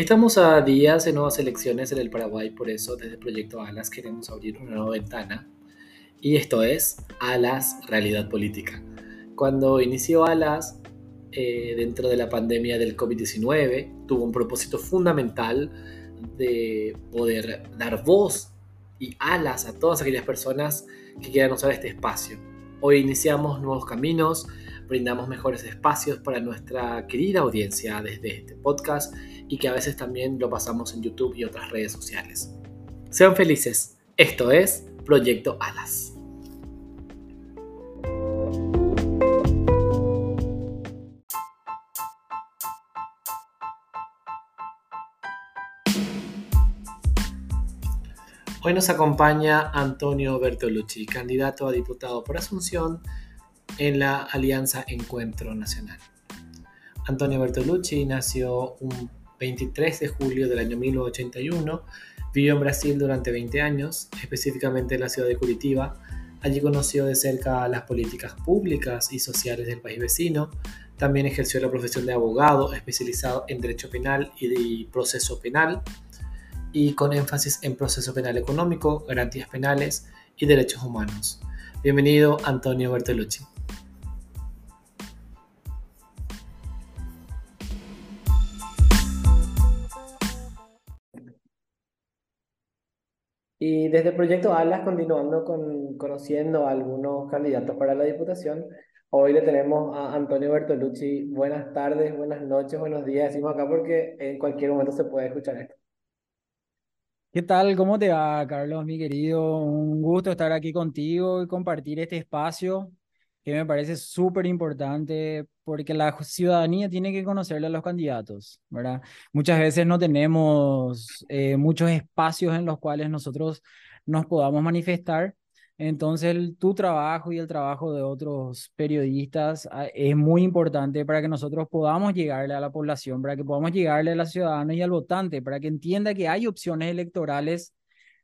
Estamos a días de nuevas elecciones en el Paraguay, por eso desde Proyecto Alas queremos abrir una nueva ventana y esto es Alas Realidad Política. Cuando inició Alas eh, dentro de la pandemia del COVID-19 tuvo un propósito fundamental de poder dar voz y alas a todas aquellas personas que quieran usar este espacio. Hoy iniciamos nuevos caminos, brindamos mejores espacios para nuestra querida audiencia desde este podcast y que a veces también lo pasamos en YouTube y otras redes sociales. Sean felices, esto es Proyecto Alas. Hoy nos acompaña Antonio Bertolucci, candidato a diputado por Asunción en la Alianza Encuentro Nacional. Antonio Bertolucci nació un 23 de julio del año 1981, vivió en Brasil durante 20 años, específicamente en la ciudad de Curitiba. Allí conoció de cerca las políticas públicas y sociales del país vecino. También ejerció la profesión de abogado especializado en derecho penal y proceso penal y con énfasis en proceso penal económico, garantías penales y derechos humanos. Bienvenido, Antonio Bertolucci. Y desde el proyecto ALAS, continuando con conociendo a algunos candidatos para la Diputación, hoy le tenemos a Antonio Bertolucci. Buenas tardes, buenas noches, buenos días, decimos acá porque en cualquier momento se puede escuchar esto. ¿Qué tal? ¿Cómo te va, Carlos, mi querido? Un gusto estar aquí contigo y compartir este espacio que me parece súper importante porque la ciudadanía tiene que conocerle a los candidatos, ¿verdad? Muchas veces no tenemos eh, muchos espacios en los cuales nosotros nos podamos manifestar entonces, tu trabajo y el trabajo de otros periodistas ah, es muy importante para que nosotros podamos llegarle a la población, para que podamos llegarle a la ciudadana y al votante, para que entienda que hay opciones electorales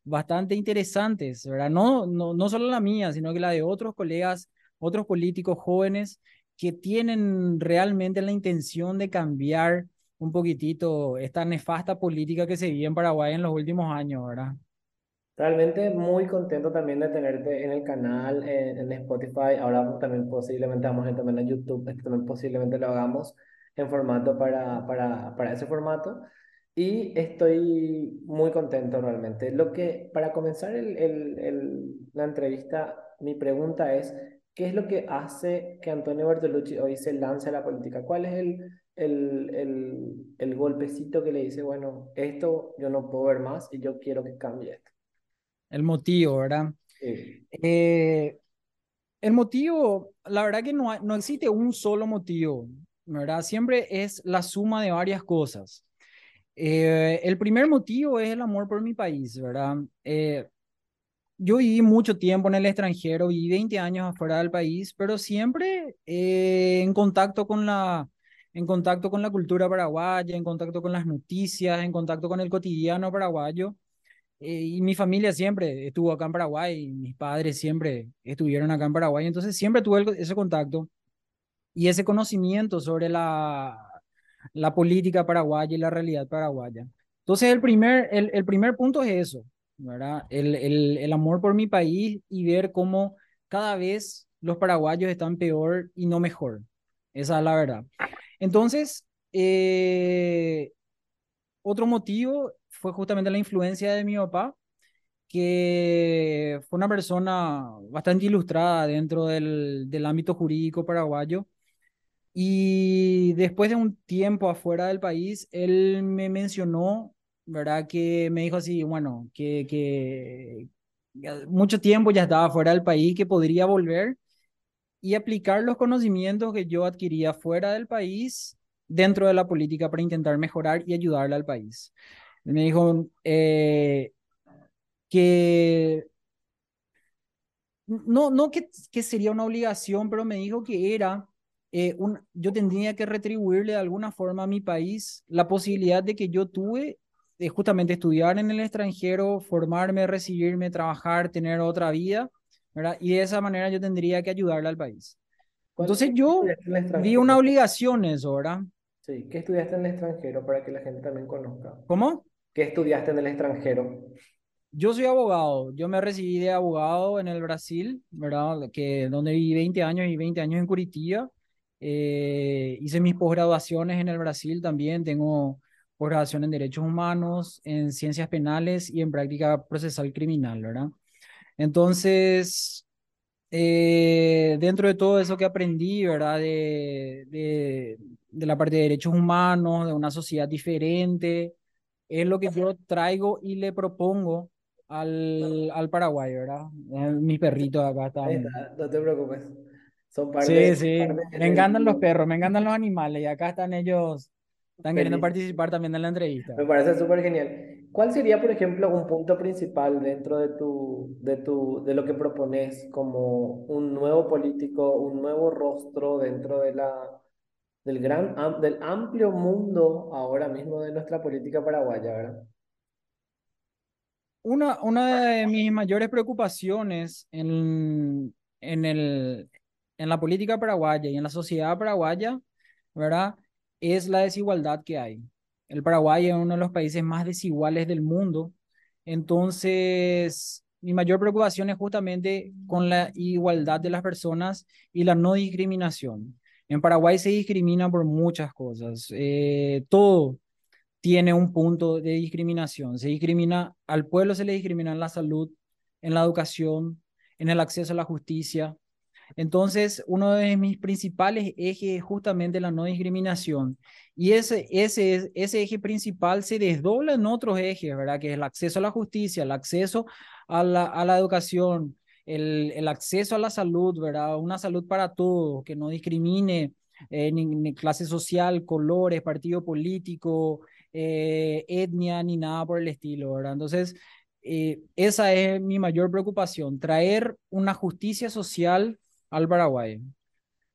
bastante interesantes, ¿verdad? No, no, no solo la mía, sino que la de otros colegas, otros políticos jóvenes que tienen realmente la intención de cambiar un poquitito esta nefasta política que se vive en Paraguay en los últimos años, ¿verdad? Realmente muy contento también de tenerte en el canal, en, Spotify. Ahora también posiblemente vamos a ir también a YouTube, esto también posiblemente lo hagamos en formato para, para, para ese formato. Y estoy muy contento realmente. Lo que, para comenzar el, el, el, la entrevista, mi pregunta es, ¿qué es lo que hace que Antonio Bertolucci hoy se lance a la política? ¿Cuál es el, el, el, el golpecito que le dice, bueno, esto yo no puedo ver más y yo quiero que cambie esto? el motivo, ¿verdad? Eh, el motivo, la verdad que no, no existe un solo motivo, ¿verdad? Siempre es la suma de varias cosas. Eh, el primer motivo es el amor por mi país, ¿verdad? Eh, yo viví mucho tiempo en el extranjero, viví 20 años afuera del país, pero siempre en contacto con la, en contacto con la cultura paraguaya, en contacto con las noticias, en contacto con el cotidiano paraguayo. Eh, y mi familia siempre estuvo acá en Paraguay, mis padres siempre estuvieron acá en Paraguay, entonces siempre tuve ese contacto y ese conocimiento sobre la, la política paraguaya y la realidad paraguaya. Entonces el primer, el, el primer punto es eso, ¿verdad? El, el, el, amor por mi país y ver cómo cada vez los paraguayos están peor y no mejor. Esa es la verdad. Entonces, eh, otro motivo fue justamente la influencia de mi papá, que fue una persona bastante ilustrada dentro del, del ámbito jurídico paraguayo. Y después de un tiempo afuera del país, él me mencionó, ¿verdad? Que me dijo así, bueno, que, que mucho tiempo ya estaba fuera del país, que podría volver y aplicar los conocimientos que yo adquiría fuera del país dentro de la política para intentar mejorar y ayudarle al país me dijo eh, que no, no que, que, sería una obligación, pero me dijo que era, eh, un, yo tendría que retribuirle de alguna forma a mi país la posibilidad de que yo tuve de justamente estudiar en el extranjero, formarme, recibirme, trabajar, tener otra vida, ¿verdad? Y de esa manera yo tendría que ayudarle al país. Entonces yo vi una obligación eso, ¿verdad? Sí, ¿qué estudiaste en el extranjero para que la gente también conozca? ¿Cómo? ¿Qué estudiaste en el extranjero? Yo soy abogado, yo me recibí de abogado en el Brasil, ¿verdad? Que, donde viví 20 años y 20 años en Curitiba. Eh, hice mis posgraduaciones en el Brasil también, tengo posgraduación en Derechos Humanos, en Ciencias Penales y en Práctica Procesal Criminal, ¿verdad? Entonces, eh, dentro de todo eso que aprendí, ¿verdad? De, de, de la parte de derechos humanos, de una sociedad diferente, es lo que yo traigo y le propongo al, al Paraguay, ¿verdad? Eh, mis perritos acá están. no te preocupes. Son parte, sí, sí. me encantan los perros, me encantan los animales y acá están ellos, están queriendo participar también en la entrevista. Me parece súper genial. ¿Cuál sería, por ejemplo, un punto principal dentro de, tu, de, tu, de lo que propones como un nuevo político, un nuevo rostro dentro de la, del, gran, del amplio mundo ahora mismo de nuestra política paraguaya, ¿verdad? Una, una de mis mayores preocupaciones en, en, el, en la política paraguaya y en la sociedad paraguaya, ¿verdad? Es la desigualdad que hay. El Paraguay es uno de los países más desiguales del mundo. Entonces, mi mayor preocupación es justamente con la igualdad de las personas y la no discriminación. En Paraguay se discrimina por muchas cosas. Eh, todo tiene un punto de discriminación. Se discrimina, al pueblo se le discrimina en la salud, en la educación, en el acceso a la justicia, entonces, uno de mis principales ejes es justamente la no discriminación. Y ese, ese, ese eje principal se desdobla en otros ejes, ¿verdad? Que es el acceso a la justicia, el acceso a la, a la educación, el, el, acceso a la salud, ¿verdad? Una salud para todos, que no discrimine eh, clase social, colores, partido político, eh, etnia, ni nada por el estilo, ¿verdad? Entonces, eh, esa es mi mayor preocupación, traer una justicia social al Paraguay.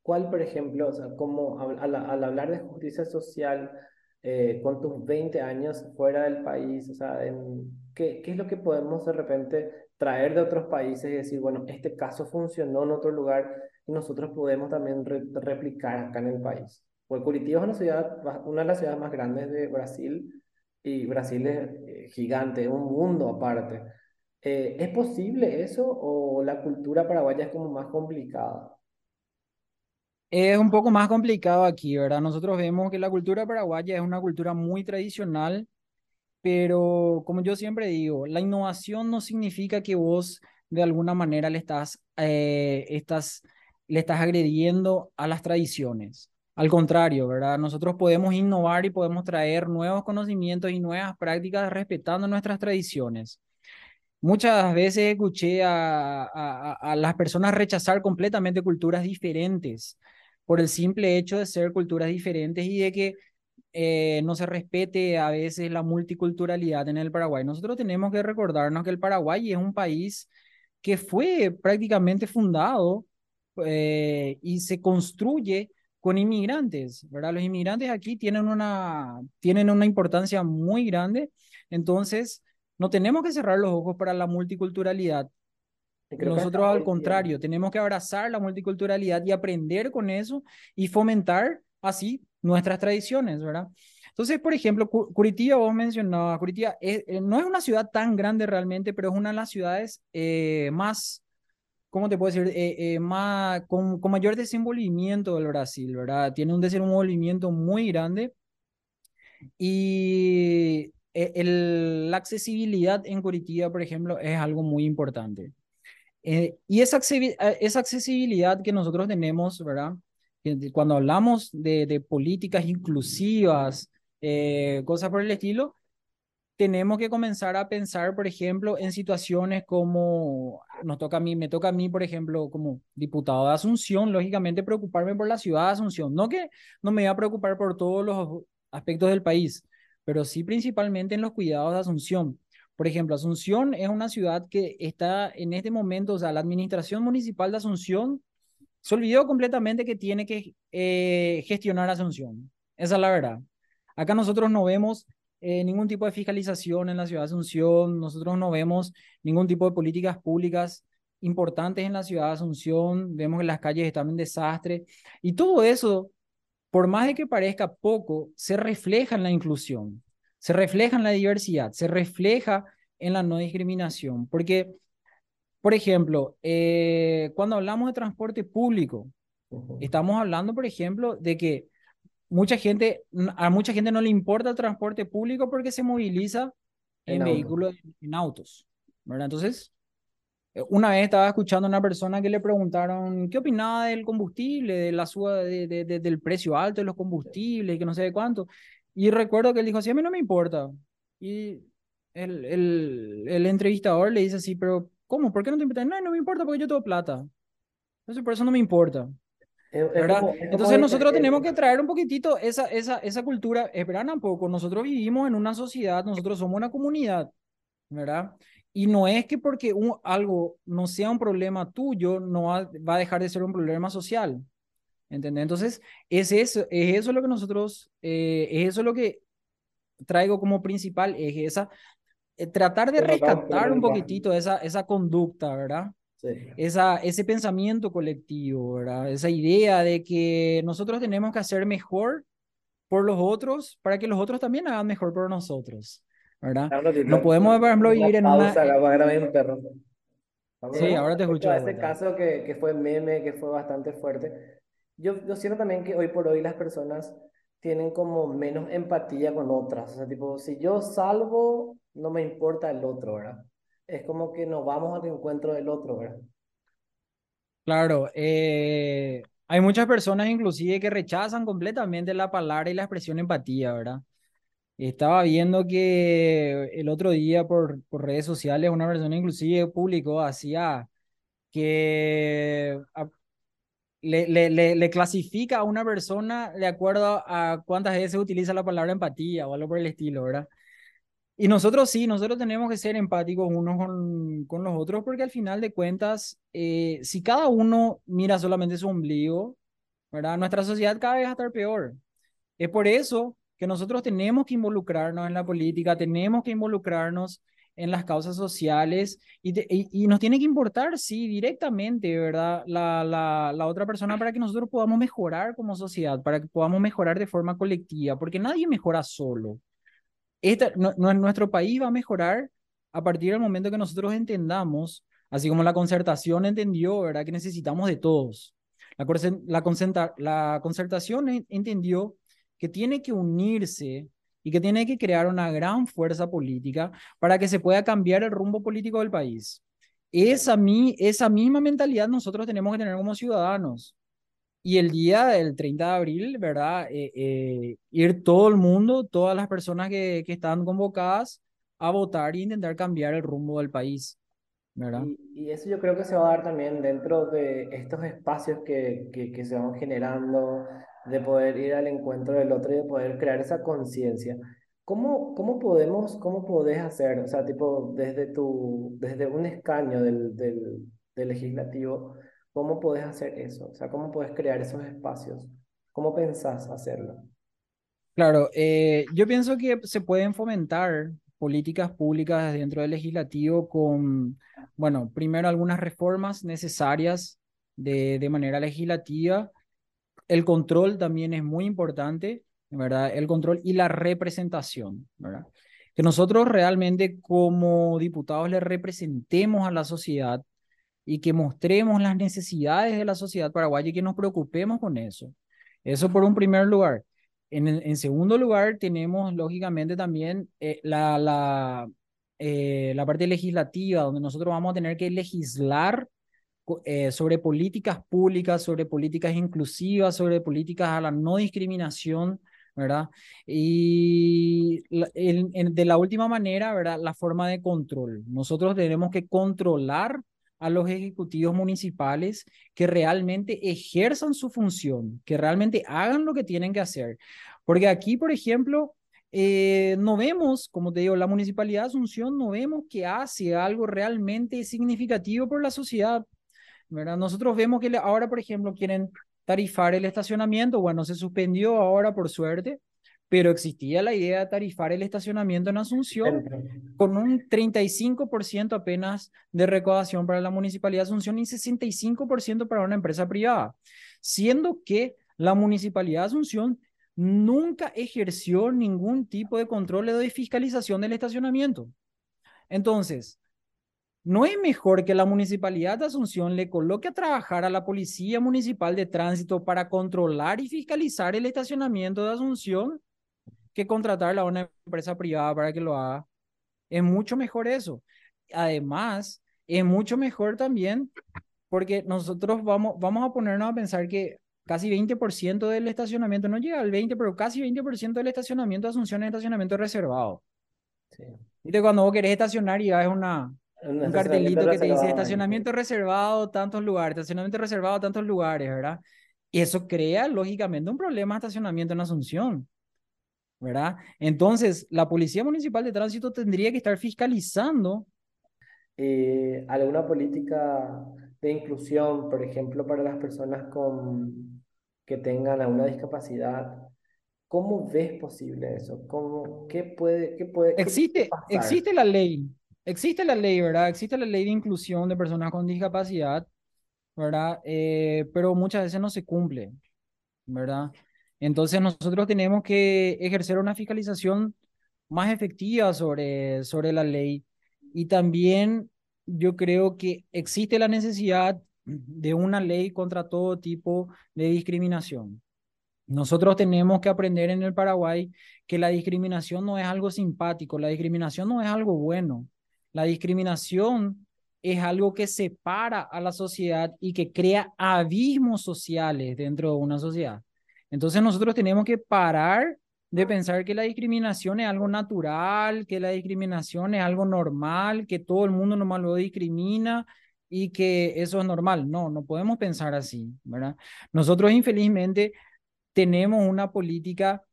¿Cuál, por ejemplo, o sea, como al, hablar de justicia social eh, con tus 20 años fuera del país, o sea, en, ¿qué, ¿qué es lo que podemos de repente traer de otros países y decir, bueno, este caso funcionó en otro lugar y nosotros podemos también replicar acá en el país? Porque Curitiba es una, ciudad, una de las ciudades más grandes de Brasil y Brasil es eh, gigante, un mundo aparte. Eh, ¿Es posible eso o la cultura paraguaya es como más complicada? Es un poco más complicado aquí, ¿verdad? Nosotros vemos que la cultura paraguaya es una cultura muy tradicional, pero como yo siempre digo, la innovación no significa que vos de alguna manera le estás, eh, estás, le estás agrediendo a las tradiciones. Al contrario, ¿verdad? Nosotros podemos innovar y podemos traer nuevos conocimientos y nuevas prácticas respetando nuestras tradiciones. Muchas veces escuché a, a, las personas rechazar completamente culturas diferentes por el simple hecho de ser culturas diferentes y de que eh, no se respete a veces la multiculturalidad en el Paraguay. Nosotros tenemos que recordarnos que el Paraguay es un país que fue prácticamente fundado eh, y se construye con inmigrantes, ¿verdad? Los inmigrantes aquí tienen una, tienen una importancia muy grande, entonces no tenemos que cerrar los ojos para la multiculturalidad. Nosotros al contrario, tenemos que abrazar la multiculturalidad y aprender con eso y fomentar así nuestras tradiciones, ¿verdad? Entonces, por ejemplo, Curitiba, vos mencionabas, Curitiba eh, no es una ciudad tan grande realmente, pero es una de las ciudades eh, más, ¿cómo te puedo decir? Eh, más, con, con, mayor desenvolvimiento del Brasil, ¿verdad? Tiene un desenvolvimiento muy grande y eh, el, la accesibilidad en Curitiba, por ejemplo, es algo muy importante. Eh, y esa, eh, esa accesibilidad que nosotros tenemos, ¿verdad? Cuando hablamos de, de políticas inclusivas, cosas por el estilo, tenemos que comenzar a pensar, por ejemplo, en situaciones como nos toca a mí, me toca a mí, por ejemplo, como diputado de Asunción, lógicamente preocuparme por la ciudad de Asunción. No que no me voy a preocupar por todos los aspectos del país, pero sí principalmente en los cuidados de Asunción. Por ejemplo, Asunción es una ciudad que está en este momento, o sea, la administración municipal de Asunción se olvidó completamente que tiene que eh, gestionar Asunción. Esa es la verdad. Acá nosotros no vemos eh, ningún tipo de fiscalización en la ciudad de Asunción, nosotros no vemos ningún tipo de políticas públicas importantes en la ciudad de Asunción, vemos que las calles están en desastre y todo eso por más de que parezca poco, se refleja en la inclusión, se refleja en la diversidad, se refleja en la no discriminación. Porque, por ejemplo, eh, cuando hablamos de transporte público, estamos hablando, por ejemplo, de que mucha gente, a mucha gente no le importa el transporte público porque se moviliza en, vehículos, en autos. ¿verdad? Entonces, una vez estaba escuchando a una persona que le preguntaron qué opinaba del combustible, de la suba de, de, del precio alto de los combustibles y que no sé de cuánto. Y recuerdo que él dijo así, a mí no me importa. Y el, el, el entrevistador le dice así, pero ¿cómo? ¿Por qué no te importa? No, no me importa porque yo tengo plata. Entonces por eso no me importa. ¿verdad? Entonces nosotros tenemos que traer un poquitito esa, esa, esa cultura. Esperan un poco, nosotros vivimos en una sociedad, nosotros somos una comunidad, ¿verdad? Y no es que porque un, algo no sea un problema tuyo, no va, a dejar de ser un problema social. ¿Entendés? Entonces, es eso, es eso lo que nosotros, eh, es eso lo que traigo como principal, es esa, eh, tratar de rescatar un poquitito esa, esa conducta, ¿verdad? Sí. Esa, ese pensamiento colectivo, ¿verdad? Esa idea de que nosotros tenemos que hacer mejor por los otros para que los otros también hagan mejor por nosotros. ¿Verdad? No podemos, por ejemplo, vivir en una... un perro. Sí, ahora te escucho. Ese caso que, que fue meme, que fue bastante fuerte. Yo, yo siento también que hoy por hoy las personas tienen como menos empatía con otras. O sea, tipo, si yo salvo, no me importa el otro, ¿verdad? Es como que nos vamos al encuentro del otro, ¿verdad? Claro, eh, hay muchas personas inclusive que rechazan completamente la palabra y la expresión empatía, ¿verdad? Estaba viendo que el otro día por, por redes sociales una persona inclusive publicó, hacía que le, le, le, clasifica a una persona de acuerdo a cuántas veces utiliza la palabra empatía o algo por el estilo, ¿verdad? Y nosotros sí, nosotros tenemos que ser empáticos unos con, con los otros porque al final de cuentas, eh, si cada uno mira solamente su ombligo, ¿verdad? Nuestra sociedad cada vez va a estar peor. Es por eso que nosotros tenemos que involucrarnos en la política, tenemos que involucrarnos en las causas sociales y, y, nos tiene que importar, sí, directamente, ¿verdad? La, la, la, otra persona para que nosotros podamos mejorar como sociedad, para que podamos mejorar de forma colectiva, porque nadie mejora solo. Esta, no, nuestro país va a mejorar a partir del momento que nosotros entendamos, así como la concertación entendió, ¿verdad? Que necesitamos de todos. La, la, la concertación entendió que tiene que unirse y que tiene que crear una gran fuerza política para que se pueda cambiar el rumbo político del país. Esa, esa misma mentalidad nosotros tenemos que tener como ciudadanos. Y el día del 30 de abril, ¿verdad? Eh, eh, ir todo el mundo, todas las personas que, que están convocadas a votar e intentar cambiar el rumbo del país. ¿verdad? Y, y, eso yo creo que se va a dar también dentro de estos espacios que, que, que se van generando, de poder ir al encuentro del otro y de poder crear esa conciencia. ¿Cómo, cómo podemos, cómo podés hacer, o sea, tipo, desde tu, desde un escaño del, del, del legislativo, cómo podés hacer eso? O sea, ¿cómo podés crear esos espacios? ¿Cómo pensás hacerlo? Claro, eh, yo pienso que se pueden fomentar políticas públicas dentro del legislativo con, bueno, primero algunas reformas necesarias de, de manera legislativa el control también es muy importante, ¿verdad? El control y la representación, ¿verdad? Que nosotros realmente como diputados le representemos a la sociedad y que mostremos las necesidades de la sociedad paraguaya y que nos preocupemos con eso. Eso por un primer lugar. En, en segundo lugar, tenemos lógicamente también eh, la, la, eh, la parte legislativa, donde nosotros vamos a tener que legislar eh, sobre políticas públicas, sobre políticas inclusivas, sobre políticas a la no discriminación, ¿verdad? Y de la última manera, ¿verdad? La forma de control. Nosotros tenemos que controlar a los ejecutivos municipales que realmente ejerzan su función, que realmente hagan lo que tienen que hacer. Porque aquí, por ejemplo, eh, no vemos, como te digo, la Municipalidad de Asunción no vemos que hace algo realmente significativo por la sociedad. Nosotros vemos que ahora, por ejemplo, quieren tarifar el estacionamiento, bueno, se suspendió ahora por suerte, pero existía la idea de tarifar el estacionamiento en Asunción con un 35% apenas de recaudación para la Municipalidad de Asunción y 65% para una empresa privada, siendo que la Municipalidad de Asunción nunca ejerció ningún tipo de control o de fiscalización del estacionamiento. Entonces, ¿no es mejor que la Municipalidad de Asunción le coloque a trabajar a la Policía Municipal de Tránsito para controlar y fiscalizar el estacionamiento de Asunción que contratarla a una empresa privada para que lo haga? Es mucho mejor eso. Además, es mucho mejor también porque nosotros vamos, vamos a ponernos a pensar que casi 20% del estacionamiento, no llega al 20, pero casi 20% del estacionamiento de Asunción es estacionamiento reservado. Sí. Viste, cuando vos querés estacionar y es una, un cartelito que te dice estacionamiento reservado, tantos lugares, estacionamiento reservado, tantos lugares, ¿verdad? Y eso crea, lógicamente, un problema de estacionamiento en Asunción, ¿verdad? Entonces, la Policía Municipal de Tránsito tendría que estar fiscalizando. Eh, ¿Alguna política de inclusión, por ejemplo, para las personas con, que tengan alguna discapacidad? ¿Cómo ves posible eso? ¿Cómo, qué puede, qué puede, existe, existe la ley, existe la ley, ¿verdad? Existe la ley de inclusión de personas con discapacidad, ¿verdad? Eh, pero muchas veces no se cumple, ¿verdad? Entonces nosotros tenemos que ejercer una fiscalización más efectiva sobre, sobre la ley y también yo creo que existe la necesidad de una ley contra todo tipo de discriminación. Nosotros tenemos que aprender en el Paraguay que la discriminación no es algo simpático, la discriminación no es algo bueno. La discriminación es algo que separa a la sociedad y que crea abismos sociales dentro de una sociedad. Entonces nosotros tenemos que parar de pensar que la discriminación es algo natural, que la discriminación es algo normal, que todo el mundo nomás lo discrimina y que eso es normal. No, no podemos pensar así, ¿verdad? Nosotros infelizmente tenemos una política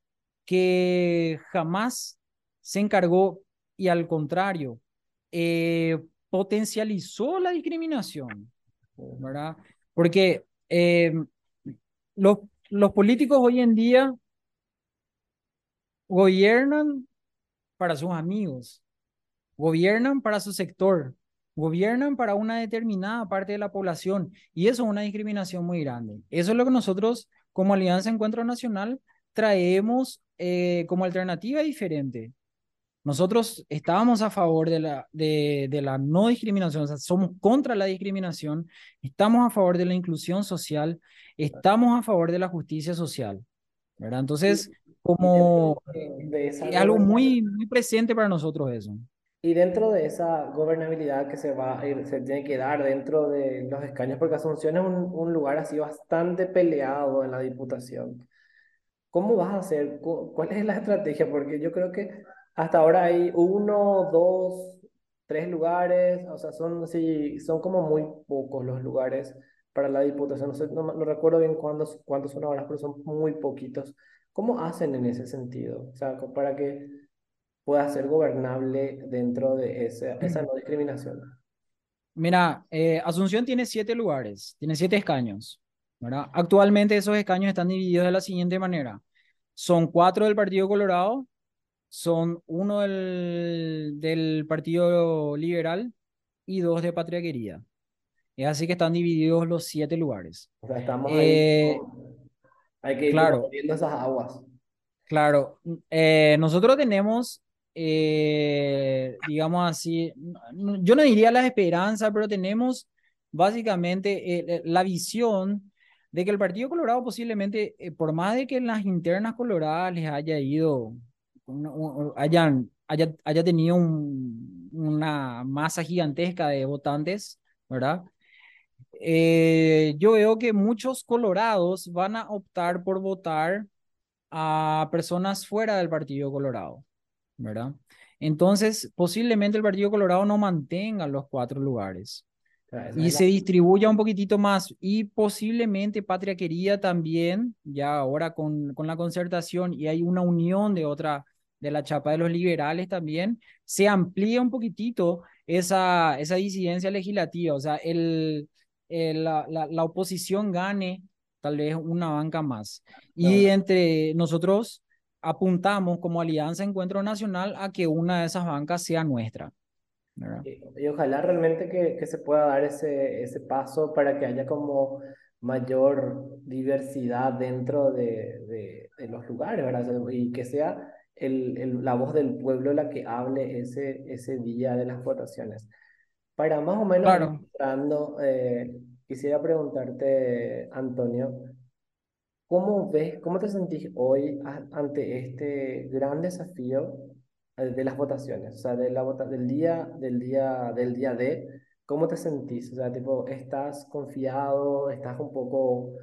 que jamás se encargó y al contrario, eh, potencializó la discriminación, ¿verdad? Porque eh, los, los políticos hoy en día Gobiernan para sus amigos, gobiernan para su sector, gobiernan para una determinada parte de la población y eso es una discriminación muy grande. Eso es lo que nosotros como Alianza Encuentro Nacional traemos eh, como alternativa diferente. Nosotros estábamos a favor de la, de, de la no discriminación, o sea, somos contra la discriminación, estamos a favor de la inclusión social, estamos a favor de la justicia social. ¿verdad? Entonces, como es algo muy, muy presente para nosotros eso. Y dentro de esa gobernabilidad que se va se tiene que dar dentro de los escaños, porque Asunción es un, un lugar así bastante peleado en la diputación. ¿Cómo vas a hacer? ¿Cuál es la estrategia? Porque yo creo que hasta ahora hay uno, dos, tres lugares, o sea, son, sí, son como muy pocos los lugares para la diputación. No, sé, no, no recuerdo bien cuántos, cuántos son ahora, pero son muy poquitos. ¿Cómo hacen en ese sentido? O sea, para que pueda ser gobernable dentro de esa, no discriminación. Mira, eh, Asunción tiene siete lugares, tiene siete escaños. ¿verdad? Actualmente esos escaños están divididos de la siguiente manera. Son cuatro del Partido Colorado, son uno del, del Partido Liberal y dos de Patria Querida. Es así que están divididos los siete lugares. O sea, estamos ahí. Eh, hay que ir claro, esas aguas. Claro, eh, nosotros tenemos, eh, digamos así, yo no diría la esperanza, pero tenemos básicamente la visión de que el Partido Colorado posiblemente, por más de que en las internas coloradas les haya ido, hayan, haya, haya tenido una masa gigantesca de votantes, ¿verdad? Eh, yo veo que muchos colorados van a optar por votar a personas fuera del Partido Colorado, ¿verdad? Entonces, posiblemente el Partido Colorado no mantenga los cuatro lugares y se distribuya un poquitito más y posiblemente Patria Querida también, ya ahora con, con la concertación y hay una unión de otra, de la chapa de los liberales también, se amplía un poquitito esa, esa disidencia legislativa, o sea, el, eh, la, la, oposición gane tal vez una banca más. Y entre nosotros apuntamos como Alianza Encuentro Nacional a que una de esas bancas sea nuestra. Y, ojalá realmente que, que, se pueda dar ese, ese paso para que haya como mayor diversidad dentro de, de, los lugares, ¿verdad? Y que sea el, el, la voz del pueblo la que hable ese, ese día de las votaciones. Para más o menos, claro. eh, quisiera preguntarte, Antonio, ¿cómo ves, cómo te sentís hoy ante este gran desafío eh, de las votaciones? O sea, de la vota del día, del día, del día de ¿Cómo te sentís? O sea, tipo, ¿estás confiado? ¿Estás un poco,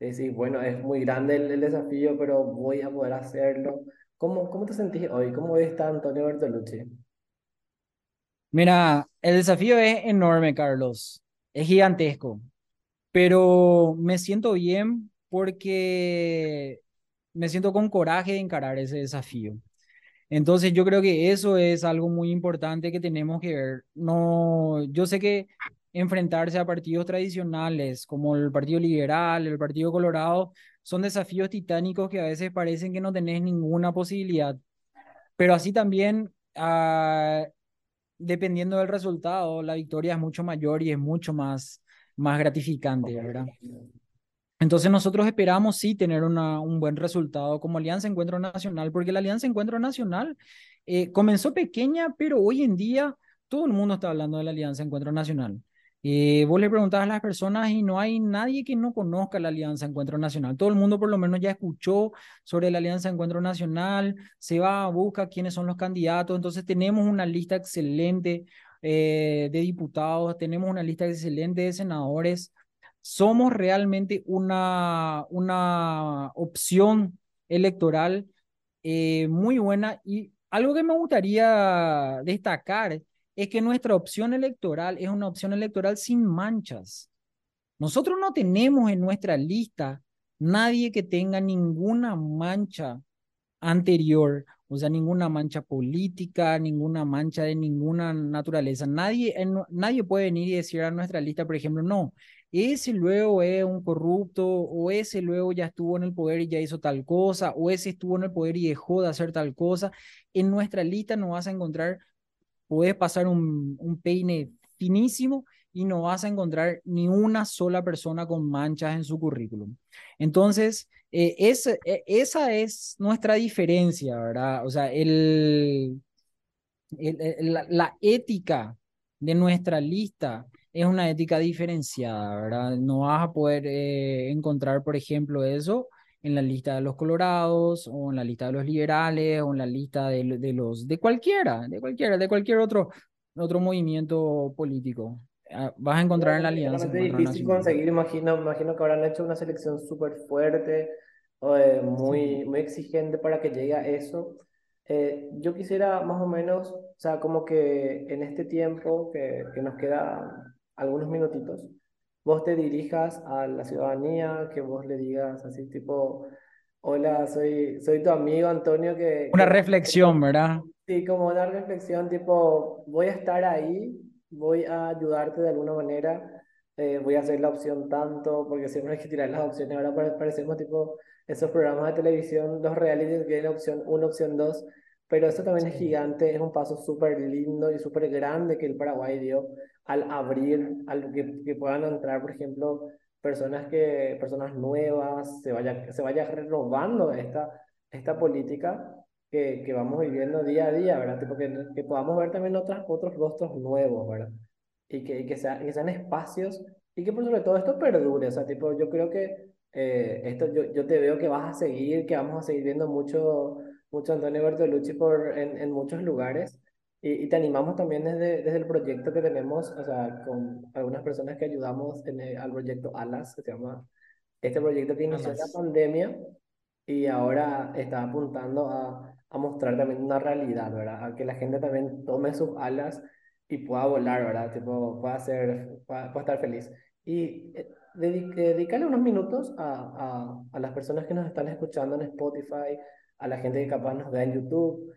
decir, bueno, es muy grande el, desafío, pero voy a poder hacerlo? ¿Cómo, cómo te sentís hoy? ¿Cómo está Antonio Bertolucci? Mira, el desafío es enorme, Carlos. Es gigantesco. Pero me siento bien porque me siento con coraje de encarar ese desafío. Entonces yo creo que eso es algo muy importante que tenemos que ver. No, yo sé que enfrentarse a partidos tradicionales como el Partido Liberal, el Partido Colorado, son desafíos titánicos que a veces parecen que no tenés ninguna posibilidad. Pero así también, ah, dependiendo del resultado, la victoria es mucho mayor y es mucho más, más gratificante, ¿verdad? Entonces nosotros esperamos sí tener una, un buen resultado como Alianza Encuentro Nacional, porque la Alianza Encuentro Nacional eh, comenzó pequeña, pero hoy en día todo el mundo está hablando de la Alianza Encuentro Nacional. Eh, vos le preguntás a las personas y no hay nadie que no conozca la Alianza Encuentro Nacional. Todo el mundo por lo menos ya escuchó sobre la Alianza Encuentro Nacional, se va, a buscar quiénes son los candidatos. Entonces tenemos una lista excelente eh, de diputados, tenemos una lista excelente de senadores somos realmente una, una opción electoral eh, muy buena y algo que me gustaría destacar es que nuestra opción electoral es una opción electoral sin manchas. Nosotros no tenemos en nuestra lista nadie que tenga ninguna mancha anterior, o sea, ninguna mancha política, ninguna mancha de ninguna naturaleza. Nadie, nadie puede venir y decir a nuestra lista, por ejemplo, no, ese luego es un corrupto, o ese luego ya estuvo en el poder y ya hizo tal cosa, o ese estuvo en el poder y dejó de hacer tal cosa. En nuestra lista no vas a encontrar, puedes pasar un, peine finísimo y no vas a encontrar ni una sola persona con manchas en su currículum. Entonces, eh, e, esa es nuestra diferencia, ¿verdad? O sea, el, la, la, ética de nuestra lista es una ética diferenciada, ¿verdad? No vas a poder eh, encontrar, por ejemplo, eso en la lista de los colorados o en la lista de los liberales o en la lista de, de los de cualquiera, de cualquiera, de cualquier otro otro movimiento político. Ah, vas a encontrar en la alianza. Es difícil conseguir, imagino, imagino que habrán hecho una selección súper fuerte, eh, muy, muy exigente para que llegue a eso. Eh, yo quisiera más o menos, o sea, como que en este tiempo que, que nos queda algunos minutitos, vos te dirijas a la ciudadanía, que vos le digas así tipo, hola, soy, soy tu amigo Antonio que... Una reflexión, ¿verdad? Sí, como una reflexión tipo, voy a estar ahí, voy a ayudarte de alguna manera, eh, voy a hacer la opción tanto, porque siempre hay que tirar las opciones, ahora parecemos tipo esos programas de televisión, los realities que tienen opción 1, opción 2, pero eso también es gigante, es un paso súper lindo y súper grande que el Paraguay dio al abrir, al que, que, puedan entrar, por ejemplo, personas, que, personas nuevas, se vaya, se vaya renovando esta, esta política que, que vamos viviendo día a día, ¿verdad? Tipo que, que podamos ver también otras, otros rostros nuevos, ¿verdad? Y que, y que, sea, que sean espacios y que por sobre todo esto perdure, o sea, tipo, yo creo que eh, esto yo, yo te veo que vas a seguir, que vamos a seguir viendo mucho mucho Antonio Bertolucci por, en, en muchos lugares. Y, y, te animamos también desde, desde el proyecto que tenemos, o sea, con algunas personas que ayudamos en al proyecto ALAS, que se llama este proyecto que inició la pandemia y ahora está apuntando a, a mostrar también una realidad, ¿verdad? A que la gente también tome sus alas y pueda volar, ¿verdad? Tipo, pueda, ser, pueda, pueda estar feliz. Y eh, dedicarle unos minutos a, a, a las personas que nos están escuchando en Spotify, a la gente que capaz nos ve en YouTube,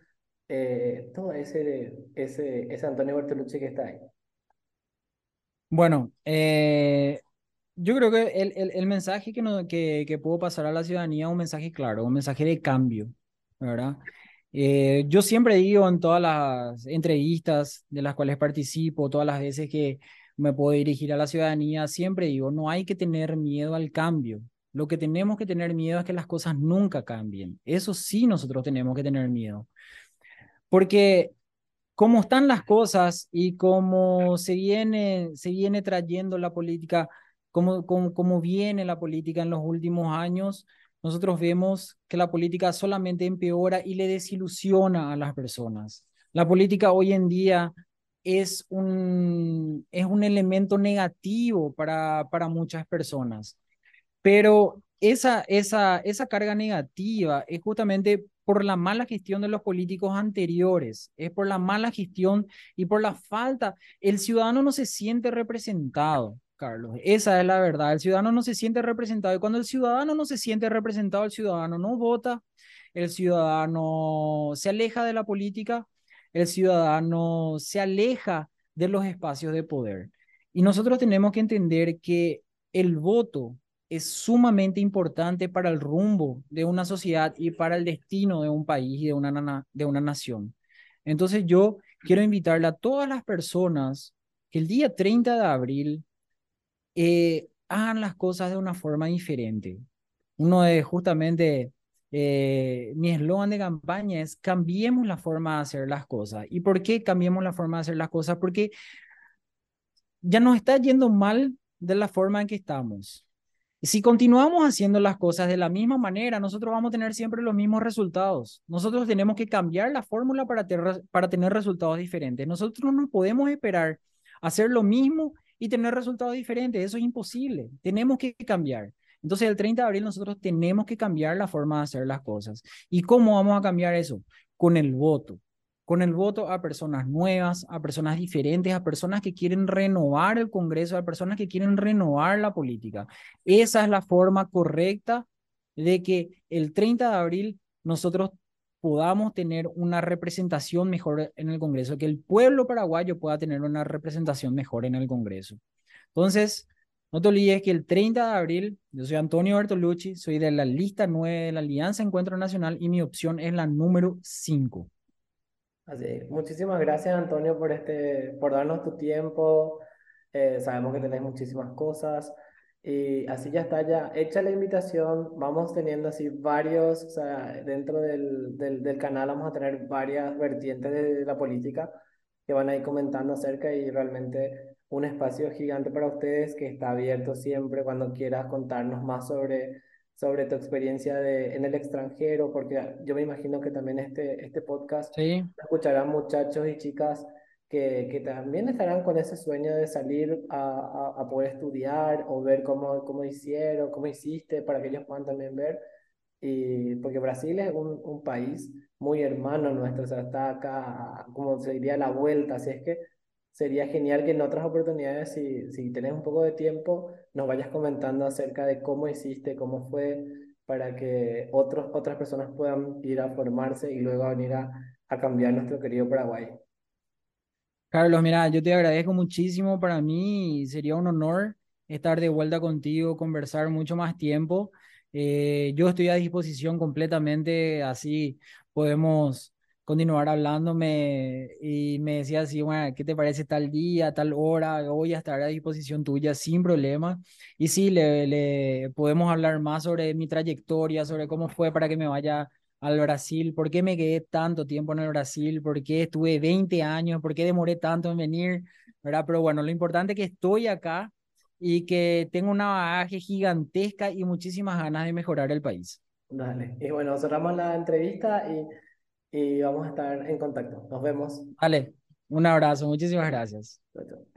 eh, todo ese, ese, ese Antonio Bertolucci que está ahí. Bueno, eh, yo creo que el, el, el mensaje que, no, que, que, puedo pasar a la ciudadanía es un mensaje claro, un mensaje de cambio, ¿verdad? Eh, yo siempre digo en todas las entrevistas de las cuales participo, todas las veces que me puedo dirigir a la ciudadanía, siempre digo, no hay que tener miedo al cambio. Lo que tenemos que tener miedo es que las cosas nunca cambien. Eso sí nosotros tenemos que tener miedo. Porque como están las cosas y como se viene, se viene trayendo la política, como, como, como viene la política en los últimos años, nosotros vemos que la política solamente empeora y le desilusiona a las personas. La política hoy en día es un, es un elemento negativo para, para muchas personas, pero esa, esa, esa carga negativa es justamente por la mala gestión de los políticos anteriores, es por la mala gestión y por la falta. El ciudadano no se siente representado, Carlos. Esa es la verdad. El ciudadano no se siente representado y cuando el ciudadano no se siente representado, el ciudadano no vota, el ciudadano se aleja de la política, el ciudadano se aleja de los espacios de poder. Y nosotros tenemos que entender que el voto es sumamente importante para el rumbo de una sociedad y para el destino de un país y de una, de una nación. Entonces yo quiero invitarle a todas las personas que el día 30 de abril eh, hagan las cosas de una forma diferente. Uno de justamente eh, mi eslogan de campaña es cambiemos la forma de hacer las cosas. ¿Y por qué cambiemos la forma de hacer las cosas? Porque ya nos está yendo mal de la forma en que estamos. Si continuamos haciendo las cosas de la misma manera, nosotros vamos a tener siempre los mismos resultados. Nosotros tenemos que cambiar la fórmula para, tener resultados diferentes. Nosotros no podemos esperar hacer lo mismo y tener resultados diferentes. Eso es imposible. Tenemos que cambiar. Entonces, el 30 de abril nosotros tenemos que cambiar la forma de hacer las cosas. ¿Y cómo vamos a cambiar eso? Con el voto con el voto a personas nuevas, a personas diferentes, a personas que quieren renovar el Congreso, a personas que quieren renovar la política. Esa es la forma correcta de que el 30 de abril nosotros podamos tener una representación mejor en el Congreso, que el pueblo paraguayo pueda tener una representación mejor en el Congreso. Entonces, no te olvides que el 30 de abril, yo soy Antonio Bertolucci, soy de la lista 9 de la Alianza Encuentro Nacional y mi opción es la número 5. Así, muchísimas gracias Antonio por, este, por darnos tu tiempo. Eh, sabemos que tenés muchísimas cosas. Y así ya está, ya hecha la invitación. Vamos teniendo así varios, o sea, dentro del, del, del canal vamos a tener varias vertientes de la política que van a ir comentando acerca y realmente un espacio gigante para ustedes que está abierto siempre cuando quieras contarnos más sobre sobre tu experiencia de, en el extranjero, porque yo me imagino que también este, este podcast sí. escucharán muchachos y chicas que, que, también estarán con ese sueño de salir a, a, a, poder estudiar o ver cómo, cómo hicieron, cómo hiciste, para que ellos puedan también ver. Y porque Brasil es un, un país muy hermano nuestro, o sea, está acá, como se diría, la vuelta, así es que sería genial que en otras oportunidades, si, si tenés un poco de tiempo, nos vayas comentando acerca de cómo hiciste, cómo fue, para que otros, otras personas puedan ir a formarse y luego venir a, cambiar nuestro querido Paraguay. Carlos, mira, yo te agradezco muchísimo. Para mí sería un honor estar de vuelta contigo, conversar mucho más tiempo. Eh, yo estoy a disposición completamente, así podemos continuar hablándome y me decía así, bueno, ¿qué te parece tal día, tal hora? Voy a estar a disposición tuya sin problema. Y sí, le, le podemos hablar más sobre mi trayectoria, sobre cómo fue para que me vaya al Brasil, por qué me quedé tanto tiempo en el Brasil, por qué estuve 20 años, por qué demoré tanto en venir, ¿verdad? Pero bueno, lo importante es que estoy acá y que tengo una bagaje gigantesca y muchísimas ganas de mejorar el país. Dale. Y bueno, cerramos la entrevista y y vamos a estar en contacto. Nos vemos. Vale, un abrazo, muchísimas gracias. Chao, chao.